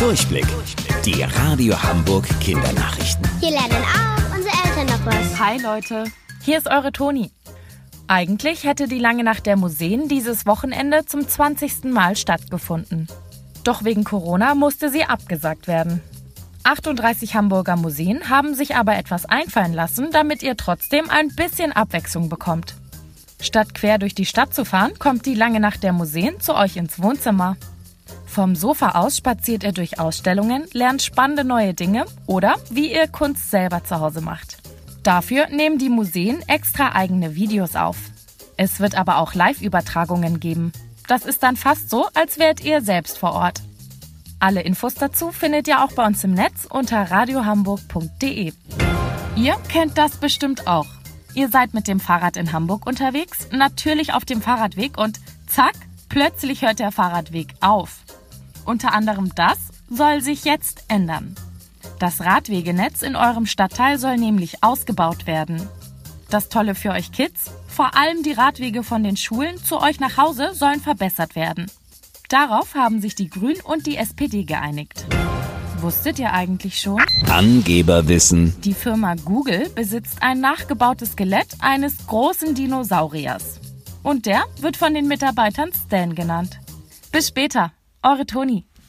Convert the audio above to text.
Durchblick. Die Radio Hamburg Kindernachrichten. Hier lernen auch unsere Eltern noch was. Hi Leute, hier ist eure Toni. Eigentlich hätte die lange Nacht der Museen dieses Wochenende zum 20. Mal stattgefunden. Doch wegen Corona musste sie abgesagt werden. 38 Hamburger Museen haben sich aber etwas einfallen lassen, damit ihr trotzdem ein bisschen Abwechslung bekommt. Statt quer durch die Stadt zu fahren, kommt die lange Nacht der Museen zu euch ins Wohnzimmer. Vom Sofa aus spaziert ihr durch Ausstellungen, lernt spannende neue Dinge oder wie ihr Kunst selber zu Hause macht. Dafür nehmen die Museen extra eigene Videos auf. Es wird aber auch Live-Übertragungen geben. Das ist dann fast so, als wärt ihr selbst vor Ort. Alle Infos dazu findet ihr auch bei uns im Netz unter radiohamburg.de. Ihr kennt das bestimmt auch. Ihr seid mit dem Fahrrad in Hamburg unterwegs, natürlich auf dem Fahrradweg und zack, plötzlich hört der Fahrradweg auf. Unter anderem das soll sich jetzt ändern. Das Radwegenetz in eurem Stadtteil soll nämlich ausgebaut werden. Das Tolle für euch Kids, vor allem die Radwege von den Schulen zu euch nach Hause sollen verbessert werden. Darauf haben sich die Grünen und die SPD geeinigt. Wusstet ihr eigentlich schon? Angeberwissen. Die Firma Google besitzt ein nachgebautes Skelett eines großen Dinosauriers. Und der wird von den Mitarbeitern Stan genannt. Bis später, eure Toni.